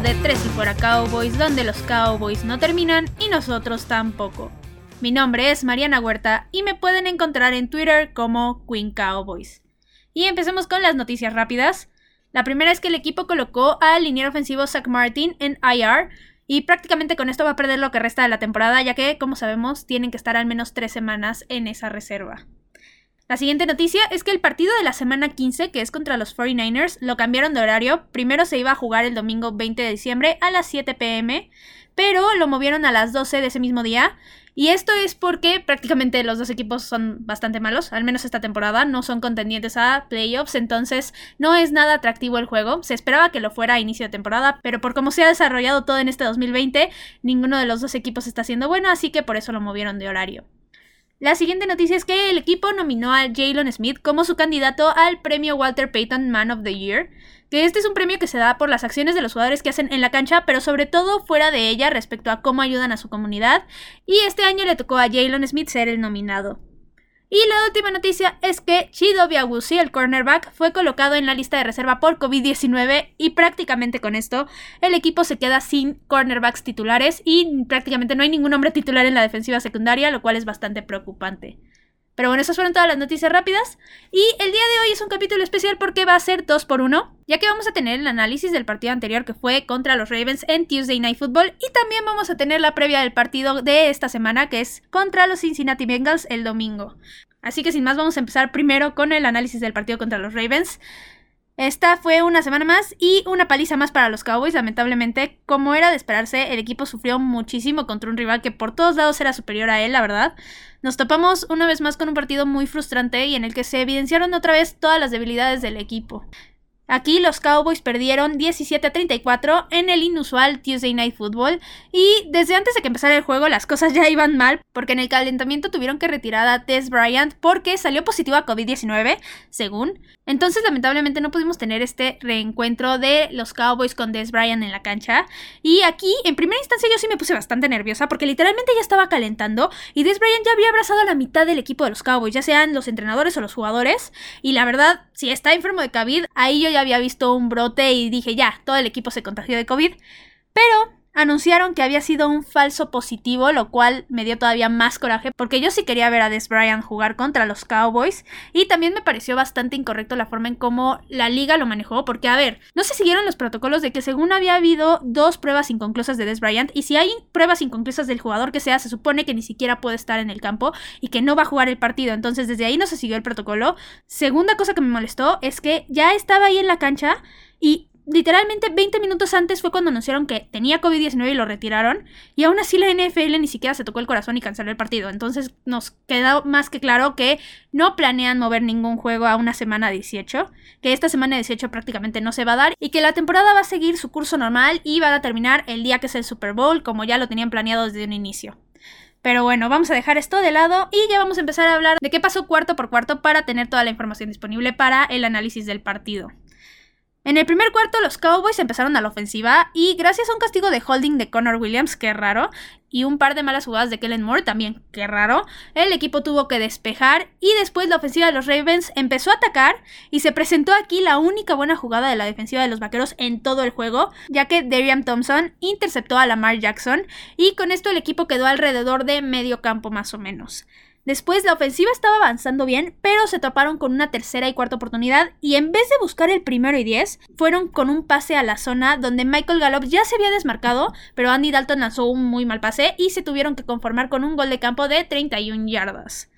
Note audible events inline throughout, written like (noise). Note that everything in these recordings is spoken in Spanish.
de Tres y Fuera Cowboys, donde los Cowboys no terminan y nosotros tampoco. Mi nombre es Mariana Huerta y me pueden encontrar en Twitter como Queen Cowboys. Y empecemos con las noticias rápidas. La primera es que el equipo colocó al liniero ofensivo Zach Martin en IR y prácticamente con esto va a perder lo que resta de la temporada, ya que, como sabemos, tienen que estar al menos tres semanas en esa reserva. La siguiente noticia es que el partido de la semana 15, que es contra los 49ers, lo cambiaron de horario. Primero se iba a jugar el domingo 20 de diciembre a las 7 pm, pero lo movieron a las 12 de ese mismo día. Y esto es porque prácticamente los dos equipos son bastante malos, al menos esta temporada, no son contendientes a playoffs, entonces no es nada atractivo el juego. Se esperaba que lo fuera a inicio de temporada, pero por cómo se ha desarrollado todo en este 2020, ninguno de los dos equipos está siendo bueno, así que por eso lo movieron de horario. La siguiente noticia es que el equipo nominó a Jalen Smith como su candidato al premio Walter Payton Man of the Year, que este es un premio que se da por las acciones de los jugadores que hacen en la cancha, pero sobre todo fuera de ella respecto a cómo ayudan a su comunidad, y este año le tocó a Jalen Smith ser el nominado. Y la última noticia es que Chido Biagusi, el cornerback, fue colocado en la lista de reserva por COVID-19 y prácticamente con esto el equipo se queda sin cornerbacks titulares y prácticamente no hay ningún hombre titular en la defensiva secundaria, lo cual es bastante preocupante. Pero bueno, esas fueron todas las noticias rápidas. Y el día de hoy es un capítulo especial porque va a ser 2 por 1 ya que vamos a tener el análisis del partido anterior que fue contra los Ravens en Tuesday Night Football y también vamos a tener la previa del partido de esta semana que es contra los Cincinnati Bengals el domingo. Así que sin más vamos a empezar primero con el análisis del partido contra los Ravens. Esta fue una semana más y una paliza más para los Cowboys. Lamentablemente, como era de esperarse, el equipo sufrió muchísimo contra un rival que por todos lados era superior a él, la verdad. Nos topamos una vez más con un partido muy frustrante y en el que se evidenciaron otra vez todas las debilidades del equipo. Aquí los Cowboys perdieron 17 a 34 en el inusual Tuesday Night Football y desde antes de que empezara el juego las cosas ya iban mal porque en el calentamiento tuvieron que retirar a Tess Bryant porque salió positivo a COVID-19, según. Entonces lamentablemente no pudimos tener este reencuentro de los Cowboys con Tess Bryant en la cancha y aquí en primera instancia yo sí me puse bastante nerviosa porque literalmente ya estaba calentando y Tess Bryant ya había abrazado a la mitad del equipo de los Cowboys, ya sean los entrenadores o los jugadores y la verdad si está enfermo de COVID ahí yo ya había visto un brote y dije, ya, todo el equipo se contagió de COVID. Pero anunciaron que había sido un falso positivo, lo cual me dio todavía más coraje porque yo sí quería ver a Des Bryant jugar contra los Cowboys y también me pareció bastante incorrecto la forma en cómo la liga lo manejó porque a ver, no se siguieron los protocolos de que según había habido dos pruebas inconclusas de Des Bryant y si hay pruebas inconclusas del jugador que sea, se supone que ni siquiera puede estar en el campo y que no va a jugar el partido, entonces desde ahí no se siguió el protocolo. Segunda cosa que me molestó es que ya estaba ahí en la cancha y literalmente 20 minutos antes fue cuando anunciaron que tenía COVID-19 y lo retiraron. Y aún así la NFL ni siquiera se tocó el corazón y canceló el partido. Entonces nos queda más que claro que no planean mover ningún juego a una semana 18. Que esta semana 18 prácticamente no se va a dar. Y que la temporada va a seguir su curso normal y va a terminar el día que es el Super Bowl, como ya lo tenían planeado desde un inicio. Pero bueno, vamos a dejar esto de lado y ya vamos a empezar a hablar de qué pasó cuarto por cuarto para tener toda la información disponible para el análisis del partido. En el primer cuarto los Cowboys empezaron a la ofensiva y gracias a un castigo de holding de Connor Williams, que raro, y un par de malas jugadas de Kellen Moore, también que raro, el equipo tuvo que despejar y después la ofensiva de los Ravens empezó a atacar y se presentó aquí la única buena jugada de la defensiva de los Vaqueros en todo el juego, ya que Darian Thompson interceptó a Lamar Jackson y con esto el equipo quedó alrededor de medio campo más o menos. Después la ofensiva estaba avanzando bien, pero se toparon con una tercera y cuarta oportunidad y en vez de buscar el primero y diez, fueron con un pase a la zona donde Michael Gallup ya se había desmarcado, pero Andy Dalton lanzó un muy mal pase y se tuvieron que conformar con un gol de campo de 31 yardas.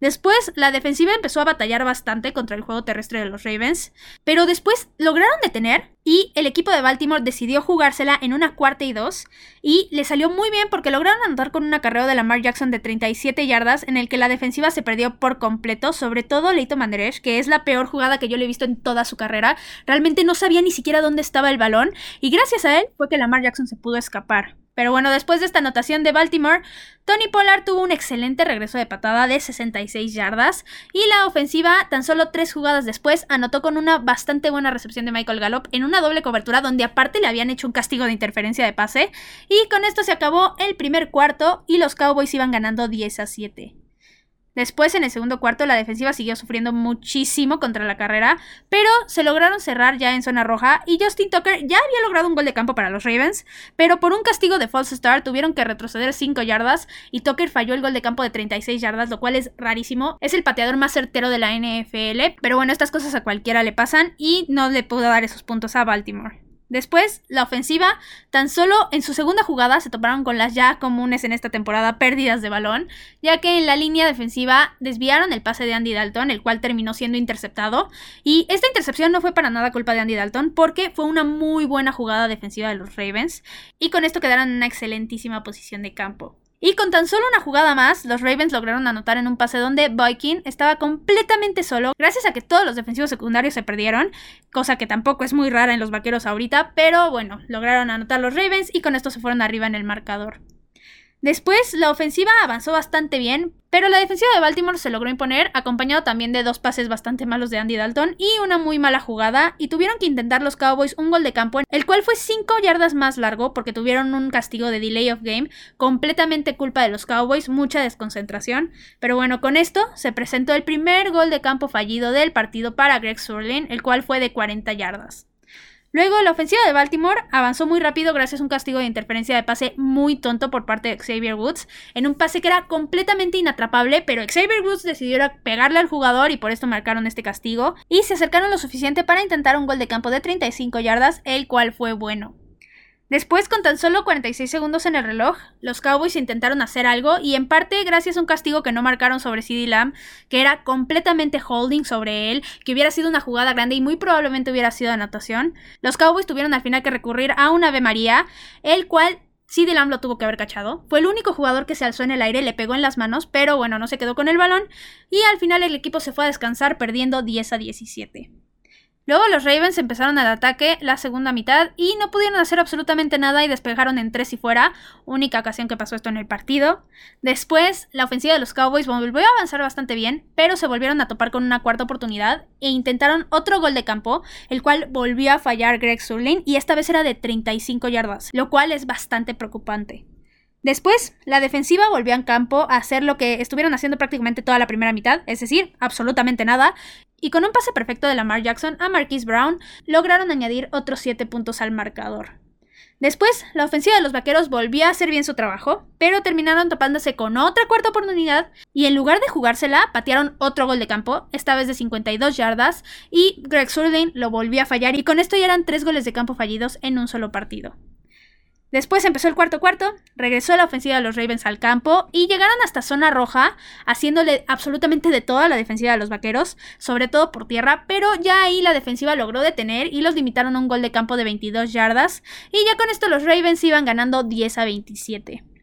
Después, la defensiva empezó a batallar bastante contra el juego terrestre de los Ravens, pero después lograron detener y el equipo de Baltimore decidió jugársela en una cuarta y dos y le salió muy bien porque lograron anotar con un acarreo de Lamar Jackson de 37 yardas en el que la defensiva se perdió por completo, sobre todo Leito Manderesh, que es la peor jugada que yo le he visto en toda su carrera. Realmente no sabía ni siquiera dónde estaba el balón y gracias a él fue que Lamar Jackson se pudo escapar. Pero bueno, después de esta anotación de Baltimore, Tony Pollard tuvo un excelente regreso de patada de 66 yardas y la ofensiva, tan solo tres jugadas después, anotó con una bastante buena recepción de Michael Gallup en una doble cobertura donde aparte le habían hecho un castigo de interferencia de pase y con esto se acabó el primer cuarto y los Cowboys iban ganando 10 a 7. Después, en el segundo cuarto, la defensiva siguió sufriendo muchísimo contra la carrera, pero se lograron cerrar ya en zona roja y Justin Tucker ya había logrado un gol de campo para los Ravens, pero por un castigo de false start tuvieron que retroceder 5 yardas y Tucker falló el gol de campo de 36 yardas, lo cual es rarísimo. Es el pateador más certero de la NFL, pero bueno, estas cosas a cualquiera le pasan y no le pudo dar esos puntos a Baltimore. Después, la ofensiva, tan solo en su segunda jugada se toparon con las ya comunes en esta temporada pérdidas de balón, ya que en la línea defensiva desviaron el pase de Andy Dalton, el cual terminó siendo interceptado, y esta intercepción no fue para nada culpa de Andy Dalton, porque fue una muy buena jugada defensiva de los Ravens, y con esto quedaron en una excelentísima posición de campo. Y con tan solo una jugada más, los Ravens lograron anotar en un pase donde Viking estaba completamente solo, gracias a que todos los defensivos secundarios se perdieron, cosa que tampoco es muy rara en los vaqueros ahorita, pero bueno, lograron anotar los Ravens y con esto se fueron arriba en el marcador. Después, la ofensiva avanzó bastante bien, pero la defensiva de Baltimore se logró imponer, acompañado también de dos pases bastante malos de Andy Dalton y una muy mala jugada, y tuvieron que intentar los Cowboys un gol de campo, el cual fue 5 yardas más largo porque tuvieron un castigo de delay of game, completamente culpa de los Cowboys, mucha desconcentración. Pero bueno, con esto se presentó el primer gol de campo fallido del partido para Greg Surlin, el cual fue de 40 yardas. Luego, la ofensiva de Baltimore avanzó muy rápido gracias a un castigo de interferencia de pase muy tonto por parte de Xavier Woods, en un pase que era completamente inatrapable, pero Xavier Woods decidió pegarle al jugador y por esto marcaron este castigo, y se acercaron lo suficiente para intentar un gol de campo de 35 yardas, el cual fue bueno. Después, con tan solo 46 segundos en el reloj, los Cowboys intentaron hacer algo y en parte gracias a un castigo que no marcaron sobre CD Lamb, que era completamente holding sobre él, que hubiera sido una jugada grande y muy probablemente hubiera sido anotación, los Cowboys tuvieron al final que recurrir a un Ave María, el cual CD Lamb lo tuvo que haber cachado. Fue el único jugador que se alzó en el aire, le pegó en las manos, pero bueno, no se quedó con el balón y al final el equipo se fue a descansar perdiendo 10 a 17. Luego los Ravens empezaron el ataque la segunda mitad y no pudieron hacer absolutamente nada y despejaron en tres y fuera, única ocasión que pasó esto en el partido. Después, la ofensiva de los Cowboys volvió a avanzar bastante bien, pero se volvieron a topar con una cuarta oportunidad e intentaron otro gol de campo, el cual volvió a fallar Greg Surlin y esta vez era de 35 yardas, lo cual es bastante preocupante. Después, la defensiva volvió a campo a hacer lo que estuvieron haciendo prácticamente toda la primera mitad, es decir, absolutamente nada, y con un pase perfecto de Lamar Jackson a Marquise Brown, lograron añadir otros 7 puntos al marcador. Después, la ofensiva de los vaqueros volvió a hacer bien su trabajo, pero terminaron topándose con otra cuarta oportunidad y en lugar de jugársela, patearon otro gol de campo, esta vez de 52 yardas, y Greg Surlin lo volvió a fallar y con esto ya eran tres goles de campo fallidos en un solo partido. Después empezó el cuarto cuarto, regresó la ofensiva de los Ravens al campo y llegaron hasta zona roja, haciéndole absolutamente de toda la defensiva de los Vaqueros, sobre todo por tierra, pero ya ahí la defensiva logró detener y los limitaron a un gol de campo de 22 yardas y ya con esto los Ravens iban ganando 10 a 27.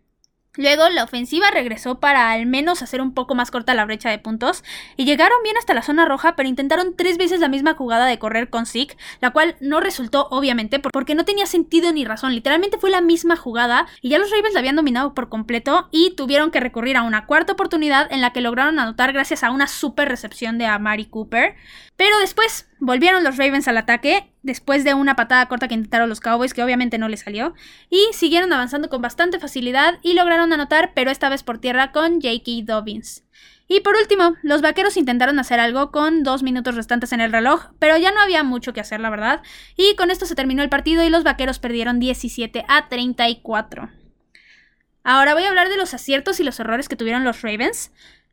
Luego la ofensiva regresó para al menos hacer un poco más corta la brecha de puntos y llegaron bien hasta la zona roja, pero intentaron tres veces la misma jugada de correr con Zeke, la cual no resultó obviamente porque no tenía sentido ni razón, literalmente fue la misma jugada y ya los Ravens la habían dominado por completo y tuvieron que recurrir a una cuarta oportunidad en la que lograron anotar gracias a una super recepción de Amari Cooper, pero después volvieron los Ravens al ataque, después de una patada corta que intentaron los Cowboys, que obviamente no les salió, y siguieron avanzando con bastante facilidad y lograron anotar, pero esta vez por tierra con J.K. Dobbins. Y por último, los vaqueros intentaron hacer algo con dos minutos restantes en el reloj, pero ya no había mucho que hacer, la verdad. Y con esto se terminó el partido y los vaqueros perdieron 17 a 34. Ahora voy a hablar de los aciertos y los errores que tuvieron los Ravens.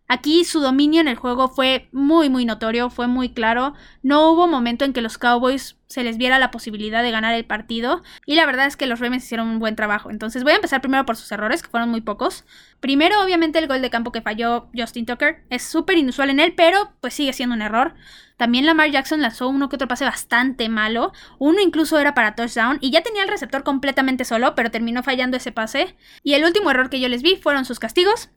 Aquí su dominio en el juego fue muy muy notorio, fue muy claro. No hubo momento en que los Cowboys se les viera la posibilidad de ganar el partido y la verdad es que los Ravens hicieron un buen trabajo. Entonces voy a empezar primero por sus errores, que fueron muy pocos. Primero, obviamente, el gol de campo que falló Justin Tucker. Es súper inusual en él, pero pues sigue siendo un error. También Lamar Jackson lanzó uno que otro pase bastante malo. Uno incluso era para touchdown y ya tenía el receptor completamente solo, pero terminó fallando ese pase. Y el último error que yo les vi fueron sus castigos.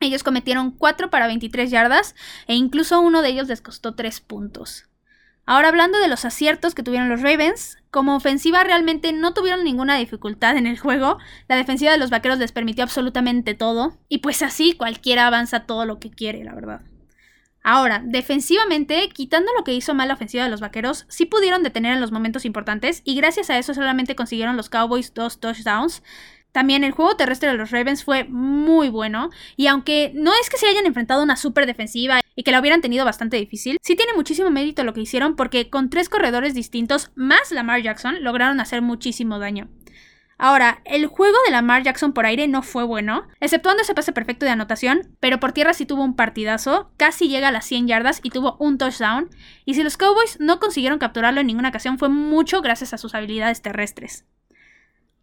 Ellos cometieron 4 para 23 yardas e incluso uno de ellos les costó 3 puntos. Ahora hablando de los aciertos que tuvieron los Ravens, como ofensiva realmente no tuvieron ninguna dificultad en el juego, la defensiva de los Vaqueros les permitió absolutamente todo, y pues así cualquiera avanza todo lo que quiere, la verdad. Ahora, defensivamente, quitando lo que hizo mal la ofensiva de los Vaqueros, sí pudieron detener en los momentos importantes y gracias a eso solamente consiguieron los Cowboys dos touchdowns, También el juego terrestre de los Ravens fue muy bueno y aunque no es que se hayan enfrentado a una super defensiva y que la hubieran tenido bastante difícil, sí tiene muchísimo mérito lo que hicieron porque con tres corredores distintos más Lamar Jackson lograron hacer muchísimo daño. Ahora, el juego de Lamar Jackson por aire no fue bueno, exceptuando ese pase perfecto de anotación, pero por tierra sí tuvo un partidazo, casi llega a las 100 yardas y tuvo un touchdown, y si los Cowboys no consiguieron capturarlo en ninguna ocasión fue mucho gracias a sus habilidades terrestres.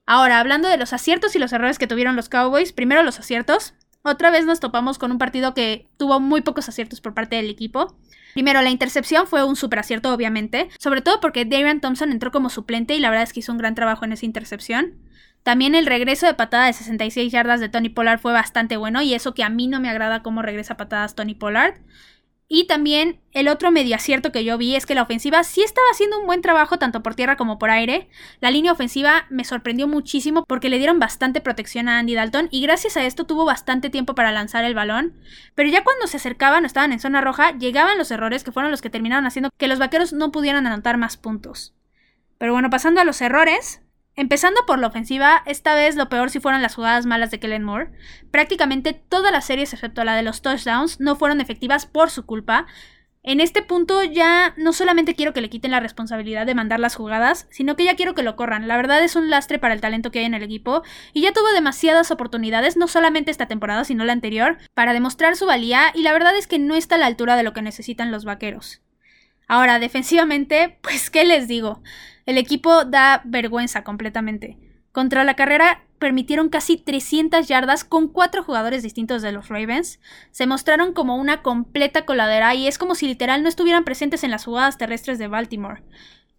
Ahora, hablando de los aciertos y los errores que tuvieron los Cowboys, primero los aciertos. Otra vez nos topamos con un partido que tuvo muy pocos aciertos por parte del equipo. Primero, la intercepción fue un super acierto, obviamente, sobre todo porque Darian Thompson entró como suplente y la verdad es que hizo un gran trabajo en esa intercepción. También el regreso de patada de 66 yardas de Tony Pollard fue bastante bueno y eso que a mí no me agrada cómo regresa patadas Tony Pollard. Y también el otro medio acierto que yo vi es que la ofensiva sí estaba haciendo un buen trabajo tanto por tierra como por aire. La línea ofensiva me sorprendió muchísimo porque le dieron bastante protección a Andy Dalton y gracias a esto tuvo bastante tiempo para lanzar el balón. Pero ya cuando se acercaban o estaban en zona roja, llegaban los errores que fueron los que terminaron haciendo que los vaqueros no pudieran anotar más puntos. Pero bueno, pasando a los errores, Empezando por la ofensiva, esta vez lo peor si fueron las jugadas malas de Kellen Moore. Prácticamente todas las series, excepto la de los touchdowns, no fueron efectivas por su culpa. En este punto ya no solamente quiero que le quiten la responsabilidad de mandar las jugadas, sino que ya quiero que lo corran. La verdad es un lastre para el talento que hay en el equipo y ya tuvo demasiadas oportunidades, no solamente esta temporada, sino la anterior, para demostrar su valía y la verdad es que no está a la altura de lo que necesitan los vaqueros. Ahora, defensivamente, pues, ¿qué les digo? El equipo da vergüenza completamente. Contra la carrera permitieron casi 300 yardas con cuatro jugadores distintos de los Ravens. Se mostraron como una completa coladera y es como si literal no estuvieran presentes en las jugadas terrestres de Baltimore.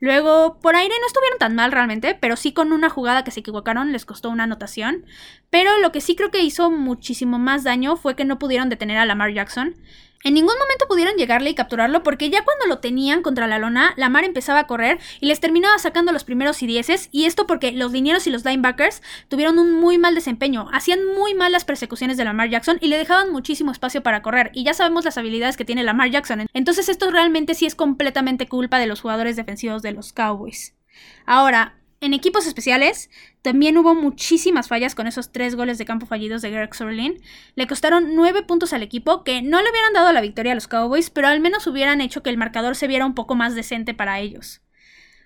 Luego, por aire no estuvieron tan mal realmente, pero sí con una jugada que se equivocaron les costó una anotación. Pero lo que sí creo que hizo muchísimo más daño fue que no pudieron detener a Lamar Jackson. En ningún momento pudieron llegarle y capturarlo porque ya cuando lo tenían contra la lona, la mar empezaba a correr y les terminaba sacando los primeros y dieces, y esto porque los linieros y los linebackers tuvieron un muy mal desempeño, hacían muy mal las persecuciones de Lamar Jackson y le dejaban muchísimo espacio para correr, y ya sabemos las habilidades que tiene Lamar Jackson, entonces esto realmente sí es completamente culpa de los jugadores defensivos de los Cowboys. Ahora, en equipos especiales, también hubo muchísimas fallas con esos tres goles de campo fallidos de Greg Sorlin. Le costaron nueve puntos al equipo, que no le hubieran dado la victoria a los Cowboys, pero al menos hubieran hecho que el marcador se viera un poco más decente para ellos.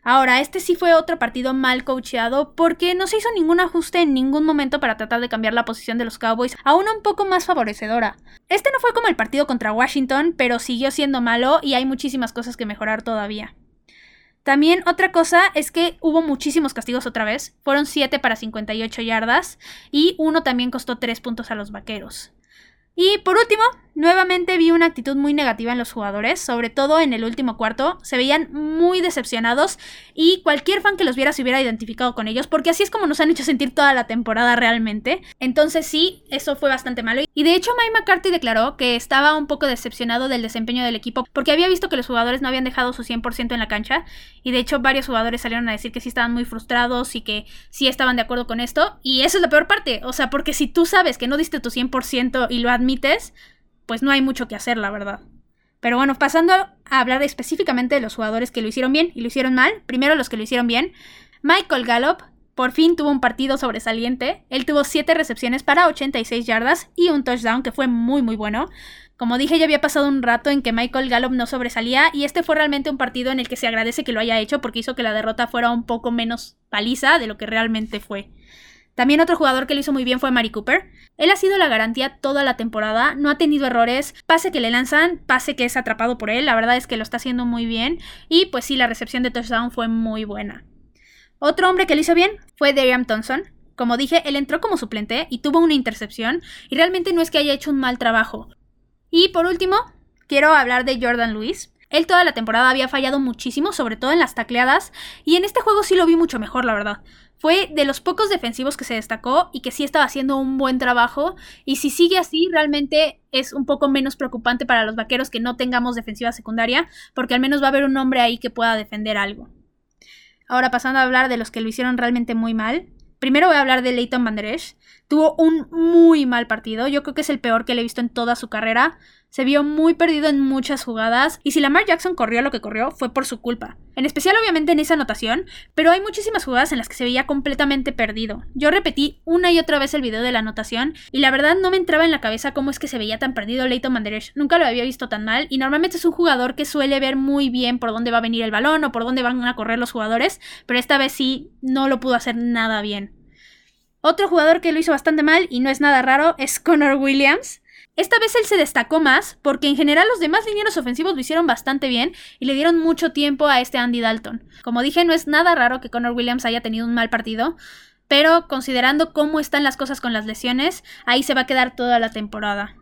Ahora, este sí fue otro partido mal coacheado porque no se hizo ningún ajuste en ningún momento para tratar de cambiar la posición de los Cowboys a una un poco más favorecedora. Este no fue como el partido contra Washington, pero siguió siendo malo y hay muchísimas cosas que mejorar todavía. También otra cosa es que hubo muchísimos castigos otra vez. Fueron 7 para 58 yardas y uno también costó 3 puntos a los vaqueros. Y por último, nuevamente vi una actitud muy negativa en los jugadores, sobre todo en el último cuarto. Se veían muy decepcionados y cualquier fan que los viera se hubiera identificado con ellos, porque así es como nos han hecho sentir toda la temporada realmente. Entonces sí, eso fue bastante malo. Y de hecho Mike McCarthy declaró que estaba un poco decepcionado del desempeño del equipo, porque había visto que los jugadores no habían dejado su 100% en la cancha. Y de hecho varios jugadores salieron a decir que sí estaban muy frustrados y que sí estaban de acuerdo con esto. Y eso es la peor parte, o sea, porque si tú sabes que no diste tu 100% y lo admites, pues no hay mucho que hacer, la verdad. Pero bueno, pasando a hablar específicamente de los jugadores que lo hicieron bien y lo hicieron mal, primero los que lo hicieron bien. Michael Gallup por fin tuvo un partido sobresaliente. Él tuvo 7 recepciones para 86 yardas y un touchdown que fue muy muy bueno. Como dije, ya había pasado un rato en que Michael Gallup no sobresalía y este fue realmente un partido en el que se agradece que lo haya hecho porque hizo que la derrota fuera un poco menos paliza de lo que realmente fue. También otro jugador que lo hizo muy bien fue Mari Cooper. Él ha sido la garantía toda la temporada, no ha tenido errores, pase que le lanzan, pase que es atrapado por él, la verdad es que lo está haciendo muy bien y pues sí, la recepción de touchdown fue muy buena. Otro hombre que lo hizo bien fue Darian Thompson. Como dije, él entró como suplente y tuvo una intercepción y realmente no es que haya hecho un mal trabajo. Y por último, quiero hablar de Jordan Lewis. Él toda la temporada había fallado muchísimo, sobre todo en las tacleadas, y en este juego sí lo vi mucho mejor, la verdad. Fue de los pocos defensivos que se destacó y que sí estaba haciendo un buen trabajo. Y si sigue así, realmente es un poco menos preocupante para los vaqueros que no tengamos defensiva secundaria, porque al menos va a haber un hombre ahí que pueda defender algo. Ahora pasando a hablar de los que lo hicieron realmente muy mal. Primero voy a hablar de Leighton Van. Tuvo un muy mal partido. Yo creo que es el peor que le he visto en toda su carrera. Se vio muy perdido en muchas jugadas y si Lamar Jackson corrió lo que corrió fue por su culpa. En especial obviamente en esa anotación, pero hay muchísimas jugadas en las que se veía completamente perdido. Yo repetí una y otra vez el video de la anotación y la verdad no me entraba en la cabeza cómo es que se veía tan perdido Leighton Manderech. Nunca lo había visto tan mal y normalmente es un jugador que suele ver muy bien por dónde va a venir el balón o por dónde van a correr los jugadores, pero esta vez sí no lo pudo hacer nada bien. Otro jugador que lo hizo bastante mal y no es nada raro es Connor Williams. Esta vez él se destacó más porque en general los demás linieros ofensivos lo hicieron bastante bien y le dieron mucho tiempo a este Andy Dalton. Como dije, no es nada raro que Connor Williams haya tenido un mal partido, pero considerando cómo están las cosas con las lesiones, ahí se va a quedar toda la temporada.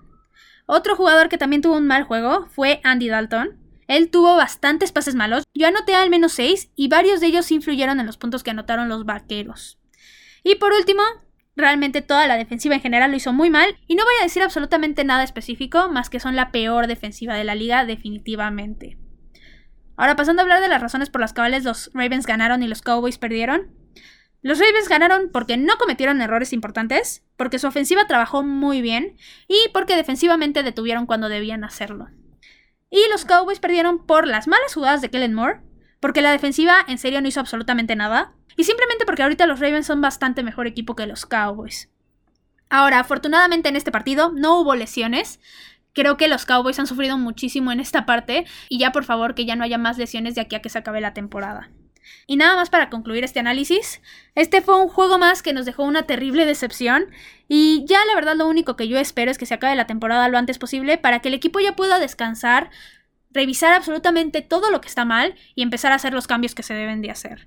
Otro jugador que también tuvo un mal juego fue Andy Dalton. Él tuvo bastantes pases malos, yo anoté al menos 6 y varios de ellos influyeron en los puntos que anotaron los vaqueros. Y por último, Realmente toda la defensiva en general lo hizo muy mal y no voy a decir absolutamente nada específico más que son la peor defensiva de la liga definitivamente. Ahora pasando a hablar de las razones por las cuales los Ravens ganaron y los Cowboys perdieron. Los Ravens ganaron porque no cometieron errores importantes, porque su ofensiva trabajó muy bien y porque defensivamente detuvieron cuando debían hacerlo. Y los Cowboys perdieron por las malas jugadas de Kellen Moore, porque la defensiva en serio no hizo absolutamente nada. Y simplemente porque ahorita los Ravens son bastante mejor equipo que los Cowboys. Ahora, afortunadamente en este partido no hubo lesiones. Creo que los Cowboys han sufrido muchísimo en esta parte. Y ya por favor que ya no haya más lesiones de aquí a que se acabe la temporada. Y nada más para concluir este análisis, este fue un juego más que nos dejó una terrible decepción y ya la verdad lo único que yo espero es que se acabe la temporada lo antes posible para que el equipo ya pueda descansar, revisar absolutamente todo lo que está mal y empezar a hacer los cambios que se deben de hacer.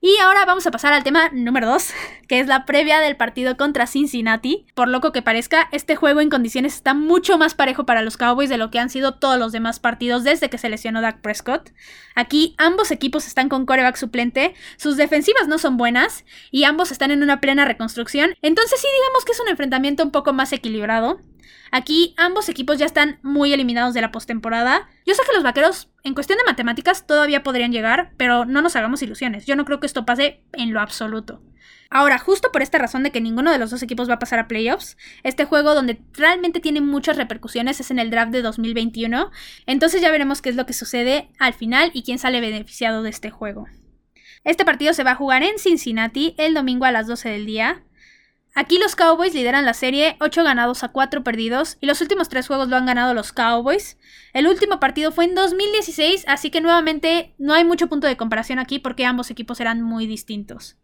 Y ahora vamos a pasar al tema número 2, (laughs) que es la previa del partido contra Cincinnati. Por loco que parezca, este juego en condiciones está mucho más parejo para los Cowboys de lo que han sido todos los demás partidos desde que se lesionó Dak Prescott. Aquí ambos equipos están con coreback suplente, sus defensivas no son buenas y ambos están en una plena reconstrucción, entonces sí digamos que es un enfrentamiento un poco más equilibrado. Aquí ambos equipos ya están muy eliminados de la postemporada. Yo sé que los vaqueros, en cuestión de matemáticas, todavía podrían llegar, pero no nos hagamos ilusiones. Yo no creo que esto pase en lo absoluto. Ahora, justo por esta razón de que ninguno de los dos equipos va a pasar a playoffs, este juego donde realmente tiene muchas repercusiones es en el draft de 2021. Entonces ya veremos qué es lo que sucede al final y quién sale beneficiado de este juego. Este partido se va a jugar en Cincinnati el domingo a las 12 del día. Aquí los Cowboys lideran la serie 8 ganados a 4 perdidos y los últimos 3 juegos lo han ganado los Cowboys. El último partido fue en 2016, así que nuevamente no hay mucho punto de comparación aquí porque ambos equipos eran muy distintos.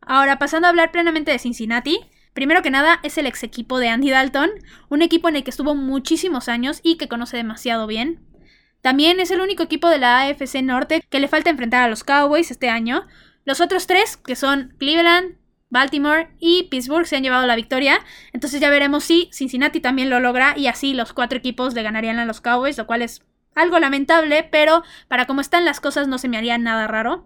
Ahora, pasando a hablar plenamente de Cincinnati, primero que nada es el ex equipo de Andy Dalton, un equipo en el que estuvo muchísimos años y que conoce demasiado bien. También es el único equipo de la AFC Norte que le falta enfrentar a los Cowboys este año. Los otros tres, que son Cleveland, Baltimore y Pittsburgh se han llevado la victoria. Entonces ya veremos si Cincinnati también lo logra y así los cuatro equipos le ganarían a los Cowboys, lo cual es algo lamentable, pero para cómo están las cosas no se me haría nada raro.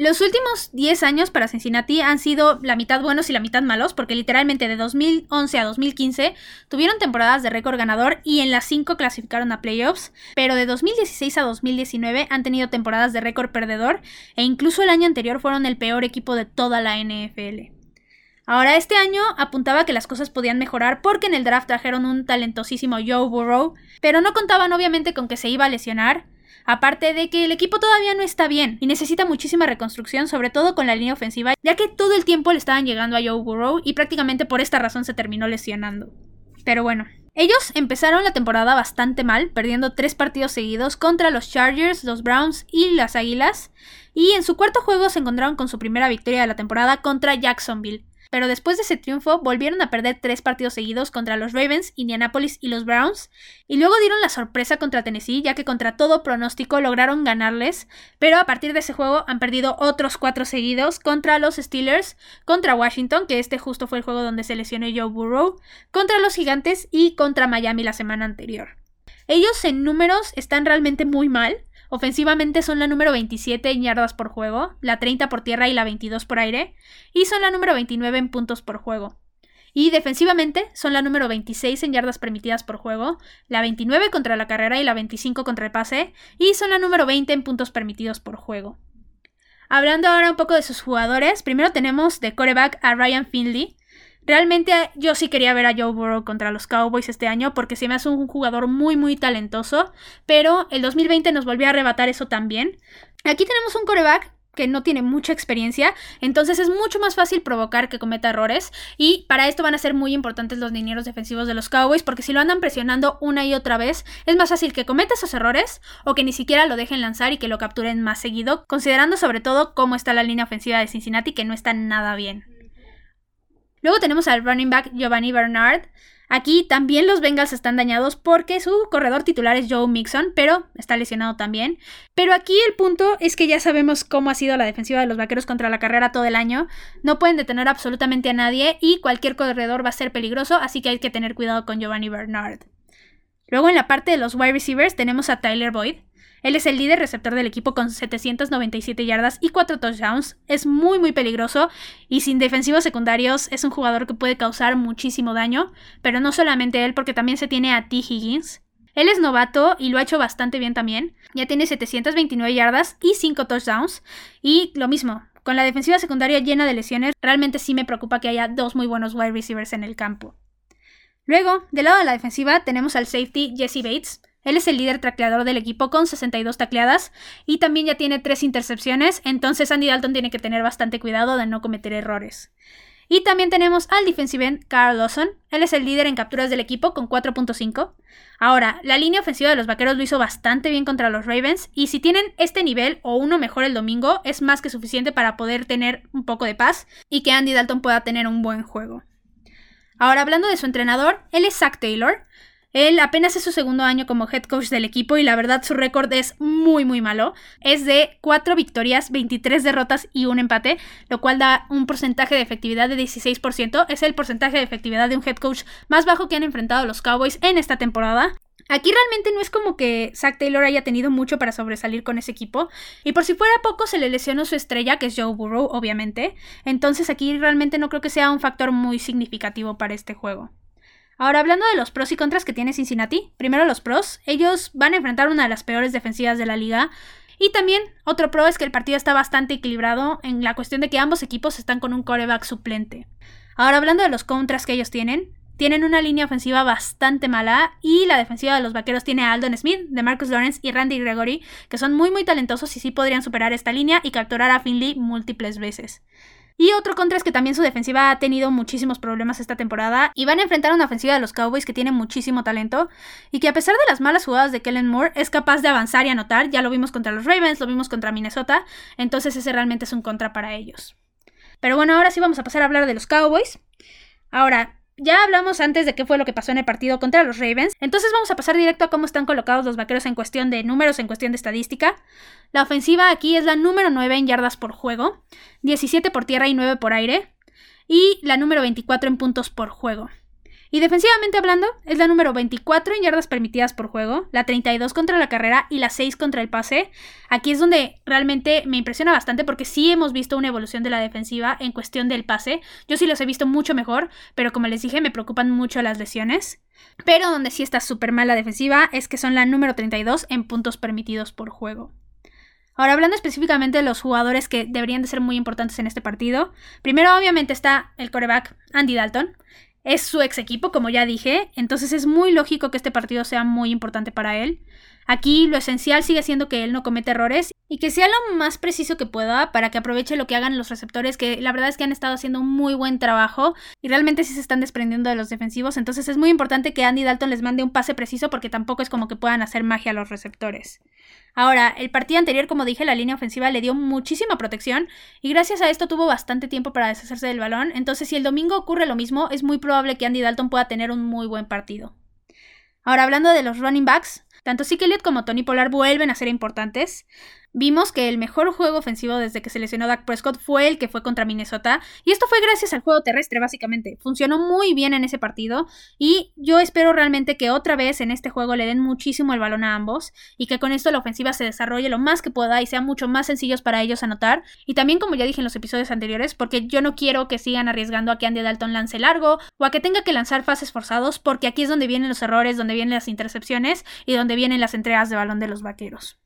Los últimos 10 años para Cincinnati han sido la mitad buenos y la mitad malos, porque literalmente de 2011 a 2015 tuvieron temporadas de récord ganador y en las 5 clasificaron a playoffs, pero de 2016 a 2019 han tenido temporadas de récord perdedor e incluso el año anterior fueron el peor equipo de toda la NFL. Ahora, este año apuntaba que las cosas podían mejorar porque en el draft trajeron un talentosísimo Joe Burrow, pero no contaban obviamente con que se iba a lesionar, Aparte de que el equipo todavía no está bien y necesita muchísima reconstrucción, sobre todo con la línea ofensiva, ya que todo el tiempo le estaban llegando a Joe Burrow y prácticamente por esta razón se terminó lesionando. Pero bueno, ellos empezaron la temporada bastante mal, perdiendo tres partidos seguidos contra los Chargers, los Browns y las Águilas, y en su cuarto juego se encontraron con su primera victoria de la temporada contra Jacksonville, pero después de ese triunfo volvieron a perder tres partidos seguidos contra los Ravens, Indianapolis y los Browns, y luego dieron la sorpresa contra Tennessee, ya que contra todo pronóstico lograron ganarles, pero a partir de ese juego han perdido otros cuatro seguidos contra los Steelers, contra Washington, que este justo fue el juego donde se lesionó Joe Burrow, contra los Gigantes y contra Miami la semana anterior. Ellos en números están realmente muy mal, Ofensivamente son la número 27 en yardas por juego, la 30 por tierra y la 22 por aire, y son la número 29 en puntos por juego. Y defensivamente son la número 26 en yardas permitidas por juego, la 29 contra la carrera y la 25 contra el pase, y son la número 20 en puntos permitidos por juego. Hablando ahora un poco de sus jugadores, primero tenemos de coreback a Ryan Finley. Realmente yo sí quería ver a Joe Burrow contra los Cowboys este año porque se me hace un jugador muy muy talentoso, pero el 2020 nos volvió a arrebatar eso también. Aquí tenemos un coreback que no tiene mucha experiencia, entonces es mucho más fácil provocar que cometa errores y para esto van a ser muy importantes los dineros defensivos de los Cowboys porque si lo andan presionando una y otra vez es más fácil que cometa esos errores o que ni siquiera lo dejen lanzar y que lo capturen más seguido, considerando sobre todo cómo está la línea ofensiva de Cincinnati que no está nada bien. Luego tenemos al running back Giovanni Bernard, Aquí también los Bengals están dañados porque su corredor titular es Joe Mixon, pero está lesionado también. Pero aquí el punto es que ya sabemos cómo ha sido la defensiva de los Vaqueros contra la carrera todo el año. No pueden detener absolutamente a nadie y cualquier corredor va a ser peligroso, así que hay que tener cuidado con Giovanni Bernard. Luego en la parte de los wide receivers tenemos a Tyler Boyd. Él es el líder receptor del equipo con 797 yardas y 4 touchdowns. Es muy muy peligroso y sin defensivos secundarios es un jugador que puede causar muchísimo daño, pero no solamente él porque también se tiene a T. Higgins. Él es novato y lo ha hecho bastante bien también. Ya tiene 729 yardas y 5 touchdowns. Y lo mismo, con la defensiva secundaria llena de lesiones, realmente sí me preocupa que haya dos muy buenos wide receivers en el campo. Luego, del lado de la defensiva, tenemos al safety Jesse Bates. Él es el líder tacleador del equipo con 62 tacleadas y también ya tiene 3 intercepciones, entonces Andy Dalton tiene que tener bastante cuidado de no cometer errores. Y también tenemos al defensive end Carl Lawson. Él es el líder en capturas del equipo con 4.5. Ahora, la línea ofensiva de los vaqueros lo hizo bastante bien contra los Ravens. Y si tienen este nivel o uno mejor el domingo, es más que suficiente para poder tener un poco de paz y que Andy Dalton pueda tener un buen juego. Ahora, hablando de su entrenador, él es Zach Taylor. Él apenas es su segundo año como head coach del equipo y la verdad su récord es muy muy malo. Es de 4 victorias, 23 derrotas y un empate, lo cual da un porcentaje de efectividad de 16%. Es el porcentaje de efectividad de un head coach más bajo que han enfrentado los Cowboys en esta temporada. Aquí realmente no es como que Zach Taylor haya tenido mucho para sobresalir con ese equipo. Y por si fuera poco, se le lesionó su estrella, que es Joe Burrow, obviamente. Entonces aquí realmente no creo que sea un factor muy significativo para este juego. Ahora, hablando de los pros y contras que tiene Cincinnati, primero los pros, ellos van a enfrentar una de las peores defensivas de la liga. Y también otro pro es que el partido está bastante equilibrado en la cuestión de que ambos equipos están con un coreback suplente. Ahora, hablando de los contras que ellos tienen, tienen una línea ofensiva bastante mala y la defensiva de los vaqueros tiene a Aldon Smith, de Marcus Lawrence y Randy Gregory, que son muy muy talentosos y sí podrían superar esta línea y capturar a Finley múltiples veces. Y otro contra es que también su defensiva ha tenido muchísimos problemas esta temporada y van a enfrentar una ofensiva de los Cowboys que tiene muchísimo talento y que a pesar de las malas jugadas de Kellen Moore es capaz de avanzar y anotar. Ya lo vimos contra los Ravens, lo vimos contra Minnesota, entonces ese realmente es un contra para ellos. Pero bueno, ahora sí vamos a pasar a hablar de los Cowboys. Ahora, ya hablamos antes de qué fue lo que pasó en el partido contra los Ravens, entonces vamos a pasar directo a cómo están colocados los vaqueros en cuestión de números, en cuestión de estadística. La ofensiva aquí es la número 9 en yardas por juego, 17 por tierra y 9 por aire, y la número 24 en puntos por juego. Y defensivamente hablando, es la número 24 en yardas permitidas por juego, la 32 contra la carrera y la 6 contra el pase. Aquí es donde realmente me impresiona bastante porque sí hemos visto una evolución de la defensiva en cuestión del pase. Yo sí los he visto mucho mejor, pero como les dije, me preocupan mucho las lesiones. Pero donde sí está súper mal la defensiva es que son la número 32 en puntos permitidos por juego. Ahora, hablando específicamente de los jugadores que deberían de ser muy importantes en este partido, primero obviamente está el coreback Andy Dalton, es su ex equipo, como ya dije, entonces es muy lógico que este partido sea muy importante para él. Aquí lo esencial sigue siendo que él no cometa errores y que sea lo más preciso que pueda para que aproveche lo que hagan los receptores, que la verdad es que han estado haciendo un muy buen trabajo y realmente sí se están desprendiendo de los defensivos. Entonces es muy importante que Andy Dalton les mande un pase preciso porque tampoco es como que puedan hacer magia a los receptores. Ahora, el partido anterior, como dije, la línea ofensiva le dio muchísima protección y gracias a esto tuvo bastante tiempo para deshacerse del balón. Entonces, si el domingo ocurre lo mismo, es muy probable que Andy Dalton pueda tener un muy buen partido. Ahora, hablando de los running backs, tanto Zeke como Tony Polar vuelven a ser importantes. Vimos que el mejor juego ofensivo desde que se lesionó Dak Prescott fue el que fue contra Minnesota, y esto fue gracias al juego terrestre, básicamente. Funcionó muy bien en ese partido, y yo espero realmente que otra vez en este juego le den muchísimo el balón a ambos, y que con esto la ofensiva se desarrolle lo más que pueda y sea mucho más sencillos para ellos anotar. Y también, como ya dije en los episodios anteriores, porque yo no quiero que sigan arriesgando a que Andy Dalton lance largo o a que tenga que lanzar fases forzados, porque aquí es donde vienen los errores, donde vienen las intercepciones y donde vienen las entregas de balón de los vaqueros.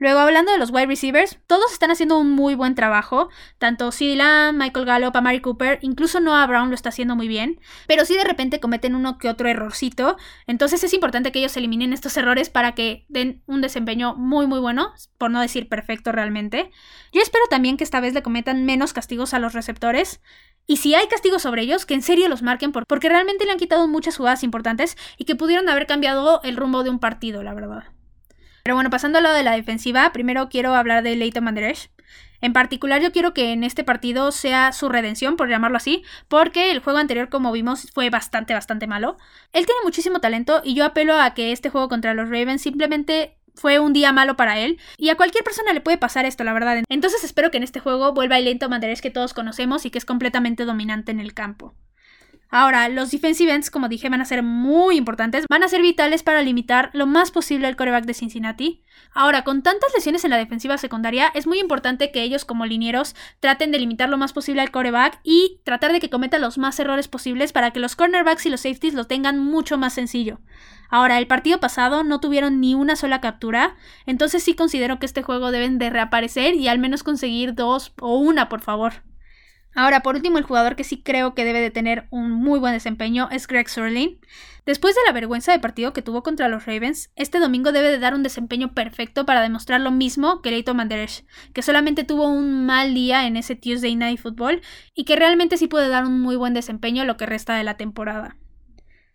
Luego, hablando de los wide receivers, todos están haciendo un muy buen trabajo. Tanto CeeDee Lamb, Michael Gallup, Amari Cooper, incluso Noah Brown lo está haciendo muy bien. Pero sí de repente cometen uno que otro errorcito. Entonces es importante que ellos eliminen estos errores para que den un desempeño muy muy bueno, por no decir perfecto realmente. Yo espero también que esta vez le cometan menos castigos a los receptores. Y si hay castigos sobre ellos, que en serio los marquen porque realmente le han quitado muchas jugadas importantes y que pudieron haber cambiado el rumbo de un partido, la verdad. Pero bueno, pasando a lo de la defensiva, primero quiero hablar de Leighton Manderesh. En particular, yo quiero que en este partido sea su redención, por llamarlo así, porque el juego anterior, como vimos, fue bastante, bastante malo. Él tiene muchísimo talento y yo apelo a que este juego contra los Ravens simplemente fue un día malo para él. Y a cualquier persona le puede pasar esto, la verdad. Entonces espero que en este juego vuelva el lento Manderesh que todos conocemos y que es completamente dominante en el campo. Ahora, los defensive ends, como dije, van a ser muy importantes, van a ser vitales para limitar lo más posible el coreback de Cincinnati. Ahora, con tantas lesiones en la defensiva secundaria, es muy importante que ellos como linieros traten de limitar lo más posible al coreback y tratar de que cometa los más errores posibles para que los cornerbacks y los safeties lo tengan mucho más sencillo. Ahora, el partido pasado no tuvieron ni una sola captura, entonces sí considero que este juego deben de reaparecer y al menos conseguir dos o una, por favor. Ahora, por último, el jugador que sí creo que debe de tener un muy buen desempeño es Greg Surlin. Después de la vergüenza de partido que tuvo contra los Ravens, este domingo debe de dar un desempeño perfecto para demostrar lo mismo que Leighton Manderesh, que solamente tuvo un mal día en ese Tuesday Night Football y que realmente sí puede dar un muy buen desempeño lo que resta de la temporada.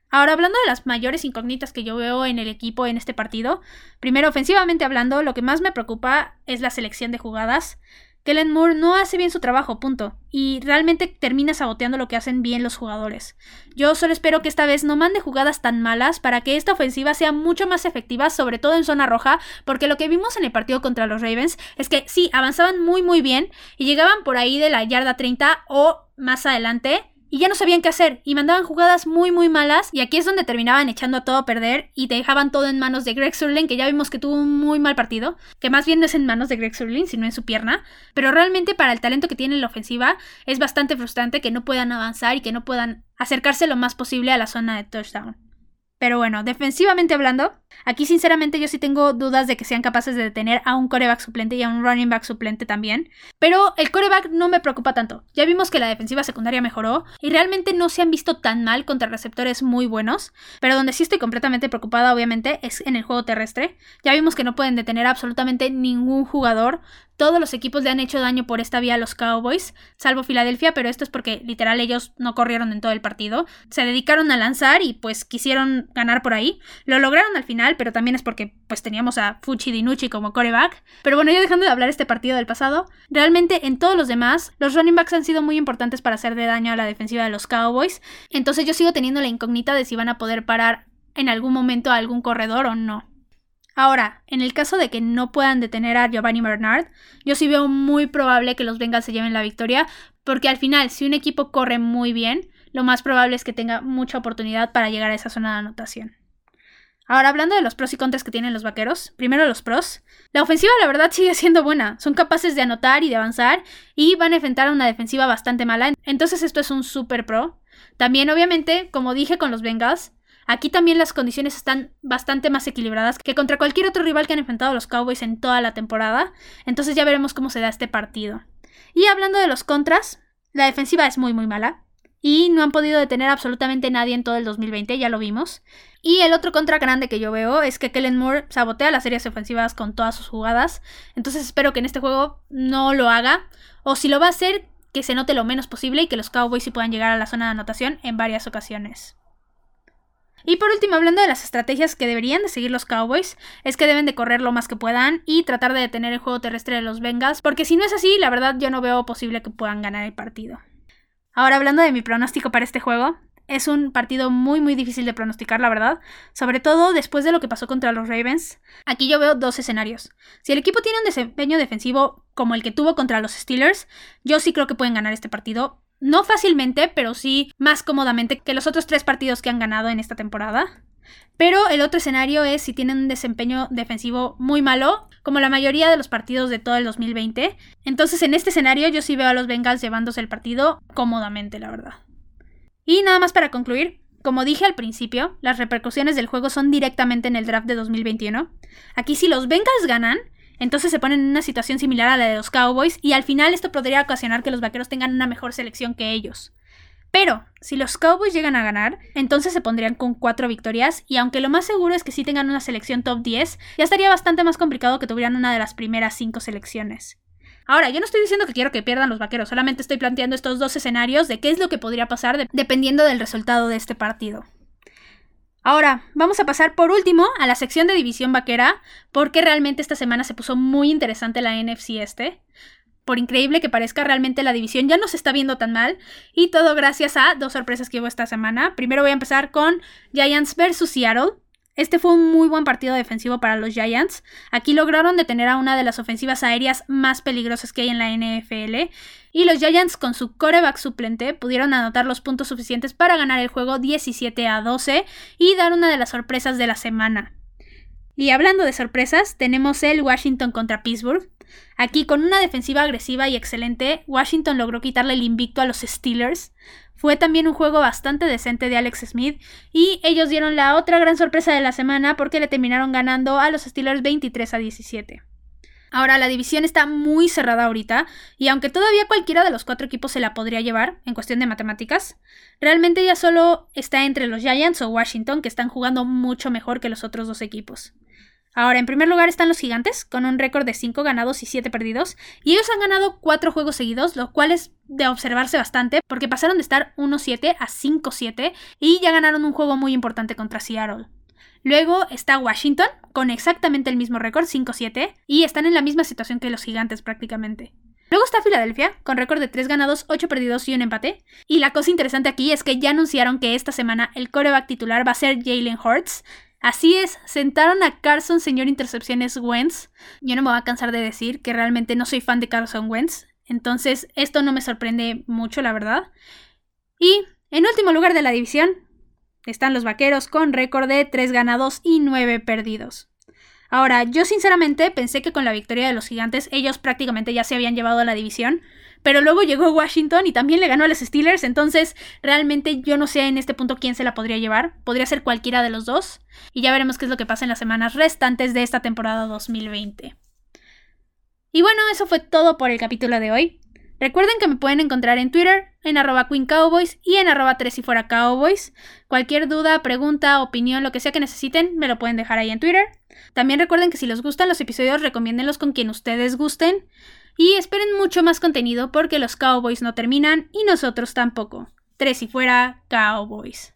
Ahora, hablando de las mayores incógnitas que yo veo en el equipo en este partido, primero ofensivamente hablando, lo que más me preocupa es la selección de jugadas. Kellen Moore no hace bien su trabajo, punto. Y realmente termina saboteando lo que hacen bien los jugadores. Yo solo espero que esta vez no mande jugadas tan malas para que esta ofensiva sea mucho más efectiva, sobre todo en zona roja, porque lo que vimos en el partido contra los Ravens es que sí, avanzaban muy muy bien y llegaban por ahí de la yarda 30 o más adelante y ya no sabían qué hacer y mandaban jugadas muy muy malas y aquí es donde terminaban echando a todo a perder y te dejaban todo en manos de Greg Surlin que ya vimos que tuvo un muy mal partido, que más bien no es en manos de Greg Surlin sino en su pierna, pero realmente para el talento que tiene en la ofensiva es bastante frustrante que no puedan avanzar y que no puedan acercarse lo más posible a la zona de touchdown. Pero bueno, defensivamente hablando, aquí sinceramente yo sí tengo dudas de que sean capaces de detener a un coreback suplente y a un running back suplente también. Pero el coreback no me preocupa tanto. Ya vimos que la defensiva secundaria mejoró y realmente no se han visto tan mal contra receptores muy buenos. Pero donde sí estoy completamente preocupada, obviamente, es en el juego terrestre. Ya vimos que no pueden detener absolutamente ningún jugador. Todos los equipos le han hecho daño por esta vía a los Cowboys, salvo Filadelfia, pero esto es porque literal ellos no corrieron en todo el partido. Se dedicaron a lanzar y pues quisieron ganar por ahí. Lo lograron al final, pero también es porque pues teníamos a Fuchi Dinucci como coreback. Pero bueno, ya dejando de hablar este partido del pasado, realmente en todos los demás, los running backs han sido muy importantes para hacer de daño a la defensiva de los Cowboys. Entonces yo sigo teniendo la incógnita de si van a poder parar en algún momento a algún corredor o no. Ahora, en el caso de que no puedan detener a Giovanni Bernard, yo sí veo muy probable que los Bengals se lleven la victoria, porque al final, si un equipo corre muy bien, lo más probable es que tenga mucha oportunidad para llegar a esa zona de anotación. Ahora, hablando de los pros y contras que tienen los vaqueros, primero los pros. La ofensiva, la verdad, sigue siendo buena. Son capaces de anotar y de avanzar y van a enfrentar a una defensiva bastante mala. Entonces, esto es un super pro. También, obviamente, como dije con los Bengals, Aquí también las condiciones están bastante más equilibradas que contra cualquier otro rival que han enfrentado los Cowboys en toda la temporada. Entonces ya veremos cómo se da este partido. Y hablando de los contras, la defensiva es muy muy mala. Y no han podido detener absolutamente nadie en todo el 2020, ya lo vimos. Y el otro contra grande que yo veo es que Kellen Moore sabotea las series ofensivas con todas sus jugadas. Entonces espero que en este juego no lo haga. O si lo va a hacer, que se note lo menos posible y que los Cowboys sí puedan llegar a la zona de anotación en varias ocasiones. Y por último, hablando de las estrategias que deberían de seguir los Cowboys, es que deben de correr lo más que puedan y tratar de detener el juego terrestre de los Bengals, porque si no es así, la verdad yo no veo posible que puedan ganar el partido. Ahora hablando de mi pronóstico para este juego, es un partido muy muy difícil de pronosticar, la verdad, sobre todo después de lo que pasó contra los Ravens. Aquí yo veo dos escenarios. Si el equipo tiene un desempeño defensivo como el que tuvo contra los Steelers, yo sí creo que pueden ganar este partido, no fácilmente, pero sí más cómodamente que los otros tres partidos que han ganado en esta temporada. Pero el otro escenario es si tienen un desempeño defensivo muy malo, como la mayoría de los partidos de todo el 2020. Entonces en este escenario yo sí veo a los Bengals llevándose el partido cómodamente, la verdad. Y nada más para concluir, como dije al principio, las repercusiones del juego son directamente en el draft de 2021. Aquí si los Bengals ganan, Entonces se ponen en una situación similar a la de los Cowboys y al final esto podría ocasionar que los Vaqueros tengan una mejor selección que ellos. Pero, si los Cowboys llegan a ganar, entonces se pondrían con cuatro victorias y aunque lo más seguro es que sí tengan una selección top 10, ya estaría bastante más complicado que tuvieran una de las primeras cinco selecciones. Ahora, yo no estoy diciendo que quiero que pierdan los vaqueros, solamente estoy planteando estos dos escenarios de qué es lo que podría pasar dependiendo del resultado de este partido. Ahora, vamos a pasar por último a la sección de división vaquera, porque realmente esta semana se puso muy interesante la NFC este. Por increíble que parezca, realmente la división ya no se está viendo tan mal. Y todo gracias a dos sorpresas que hubo esta semana. Primero voy a empezar con Giants vs Seattle. Este fue un muy buen partido defensivo para los Giants. Aquí lograron detener a una de las ofensivas aéreas más peligrosas que hay en la NFL. Y los Giants con su coreback suplente pudieron anotar los puntos suficientes para ganar el juego 17 a 12 y dar una de las sorpresas de la semana. Y hablando de sorpresas, tenemos el Washington contra Pittsburgh. Aquí con una defensiva agresiva y excelente, Washington logró quitarle el invicto a los Steelers. Fue también un juego bastante decente de Alex Smith y ellos dieron la otra gran sorpresa de la semana porque le terminaron ganando a los Steelers 23 a 17. Ahora, la división está muy cerrada ahorita, y aunque todavía cualquiera de los cuatro equipos se la podría llevar, en cuestión de matemáticas, realmente ya solo está entre los Giants o Washington, que están jugando mucho mejor que los otros dos equipos. Ahora, en primer lugar están los gigantes, con un récord de 5 ganados y 7 perdidos, y ellos han ganado 4 juegos seguidos, lo cual es de observarse bastante, porque pasaron de estar 1-7 a 5-7 y ya ganaron un juego muy importante contra Seattle. Luego está Washington, con exactamente el mismo récord, 5-7, y están en la misma situación que los gigantes prácticamente. Luego está Filadelfia, con récord de 3 ganados, 8 perdidos y un empate. Y la cosa interesante aquí es que ya anunciaron que esta semana el coreback titular va a ser Jalen Hurts, Así es, sentaron a Carson, señor intercepciones Wentz. Yo no me voy a cansar de decir que realmente no soy fan de Carson Wentz, entonces esto no me sorprende mucho, la verdad. Y en último lugar de la división están los Vaqueros con récord de 3 ganados y 9 perdidos. Ahora, yo sinceramente pensé que con la victoria de los gigantes ellos prácticamente ya se habían llevado a la división, pero luego llegó Washington y también le ganó a los Steelers, entonces realmente yo no sé en este punto quién se la podría llevar, podría ser cualquiera de los dos, y ya veremos qué es lo que pasa en las semanas restantes de esta temporada 2020. Y bueno, eso fue todo por el capítulo de hoy. Recuerden que me pueden encontrar en Twitter, en arroba Queen Cowboys y en arroba 3 y fuera Cowboys. Cualquier duda, pregunta, opinión, lo que sea que necesiten, me lo pueden dejar ahí en Twitter. También recuerden que si les gustan los episodios, recomiéndenlos con quien ustedes gusten. Y esperen mucho más contenido porque los Cowboys no terminan y nosotros tampoco. Tres y fuera, Cowboys.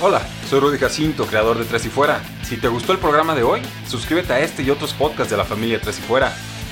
Hola, soy Rudy Jacinto, creador de Tres y Fuera. Si te gustó el programa de hoy, suscríbete a este y otros podcasts de la familia Tres y Fuera.